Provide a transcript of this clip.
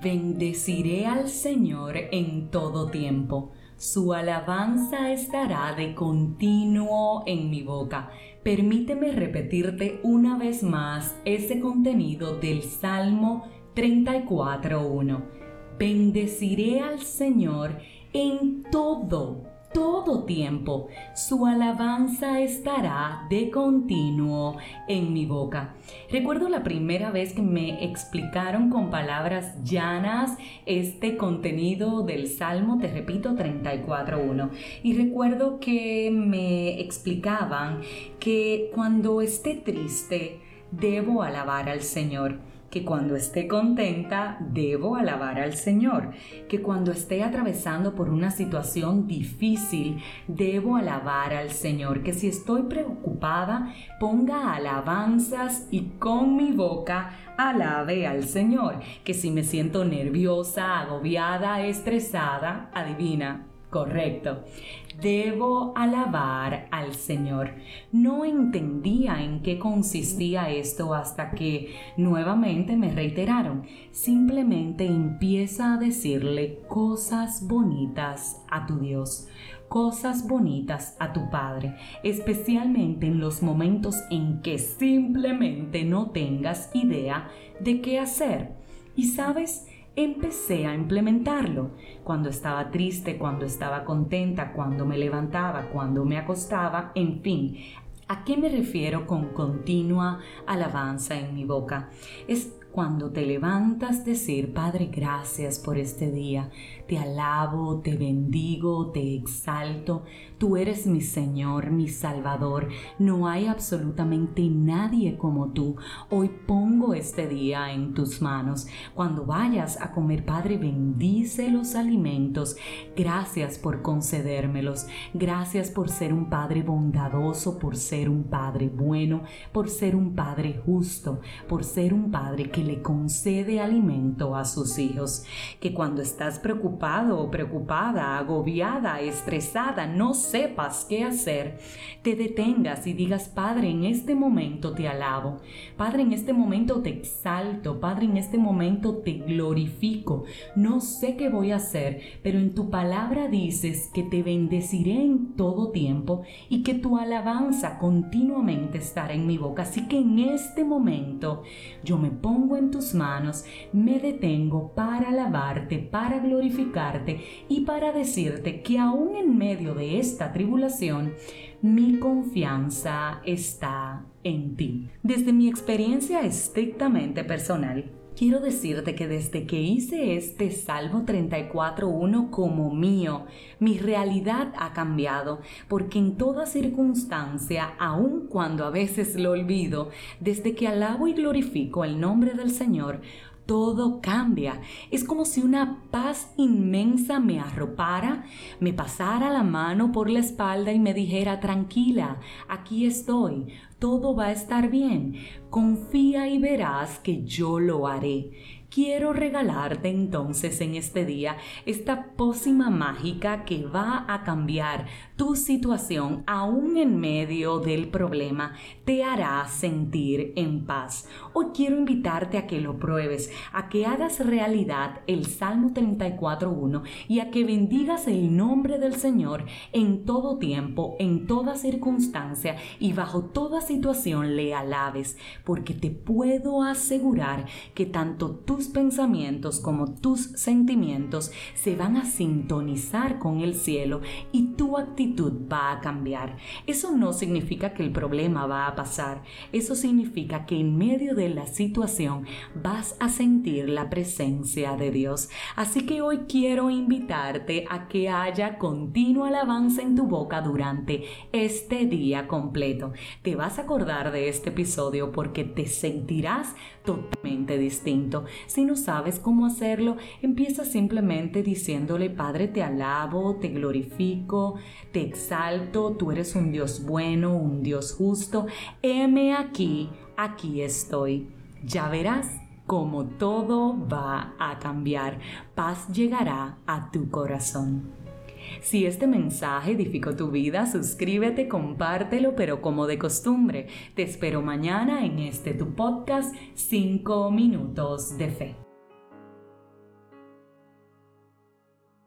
Bendeciré al Señor en todo tiempo. Su alabanza estará de continuo en mi boca. Permíteme repetirte una vez más ese contenido del Salmo 34.1. Bendeciré al Señor en todo todo tiempo. Su alabanza estará de continuo en mi boca. Recuerdo la primera vez que me explicaron con palabras llanas este contenido del Salmo, te repito, 34.1. Y recuerdo que me explicaban que cuando esté triste, debo alabar al Señor que cuando esté contenta debo alabar al Señor, que cuando esté atravesando por una situación difícil debo alabar al Señor, que si estoy preocupada ponga alabanzas y con mi boca alabe al Señor, que si me siento nerviosa, agobiada, estresada, adivina, Correcto. Debo alabar al Señor. No entendía en qué consistía esto hasta que nuevamente me reiteraron. Simplemente empieza a decirle cosas bonitas a tu Dios, cosas bonitas a tu Padre, especialmente en los momentos en que simplemente no tengas idea de qué hacer. Y sabes, empecé a implementarlo. Cuando estaba triste, cuando estaba contenta, cuando me levantaba, cuando me acostaba, en fin. ¿A qué me refiero con continua alabanza en mi boca? Es cuando te levantas decir, Padre, gracias por este día, te alabo, te bendigo, te exalto, tú eres mi Señor, mi Salvador, no hay absolutamente nadie como tú. Hoy pongo este día en tus manos. Cuando vayas a comer, Padre, bendice los alimentos. Gracias por concedérmelos. Gracias por ser un Padre bondadoso, por ser un Padre bueno, por ser un Padre justo, por ser un Padre que le concede alimento a sus hijos, que cuando estás preocupado o preocupada, agobiada, estresada, no sepas qué hacer, te detengas y digas, Padre, en este momento te alabo, Padre, en este momento te exalto, Padre, en este momento te glorifico, no sé qué voy a hacer, pero en tu palabra dices que te bendeciré en todo tiempo y que tu alabanza continuamente estará en mi boca, así que en este momento yo me pongo en tus manos, me detengo para alabarte, para glorificarte y para decirte que aún en medio de esta tribulación, mi confianza está en ti. Desde mi experiencia estrictamente personal, quiero decirte que desde que hice este Salmo 34.1 como mío, mi realidad ha cambiado, porque en toda circunstancia, aun cuando a veces lo olvido, desde que alabo y glorifico el nombre del Señor, todo cambia. Es como si una paz inmensa me arropara, me pasara la mano por la espalda y me dijera, tranquila, aquí estoy, todo va a estar bien, confía y verás que yo lo haré. Quiero regalarte entonces en este día esta pócima mágica que va a cambiar tu situación aún en medio del problema, te hará sentir en paz. Hoy quiero invitarte a que lo pruebes, a que hagas realidad el Salmo 34.1 y a que bendigas el nombre del Señor en todo tiempo, en toda circunstancia y bajo toda situación le alabes, porque te puedo asegurar que tanto tú pensamientos como tus sentimientos se van a sintonizar con el cielo y tu actitud va a cambiar. Eso no significa que el problema va a pasar, eso significa que en medio de la situación vas a sentir la presencia de Dios. Así que hoy quiero invitarte a que haya continua alabanza en tu boca durante este día completo. Te vas a acordar de este episodio porque te sentirás totalmente distinto. Si no sabes cómo hacerlo, empieza simplemente diciéndole, Padre, te alabo, te glorifico, te exalto, tú eres un Dios bueno, un Dios justo. Heme aquí, aquí estoy. Ya verás cómo todo va a cambiar. Paz llegará a tu corazón. Si este mensaje edificó tu vida, suscríbete, compártelo, pero como de costumbre, te espero mañana en este tu podcast 5 minutos de fe.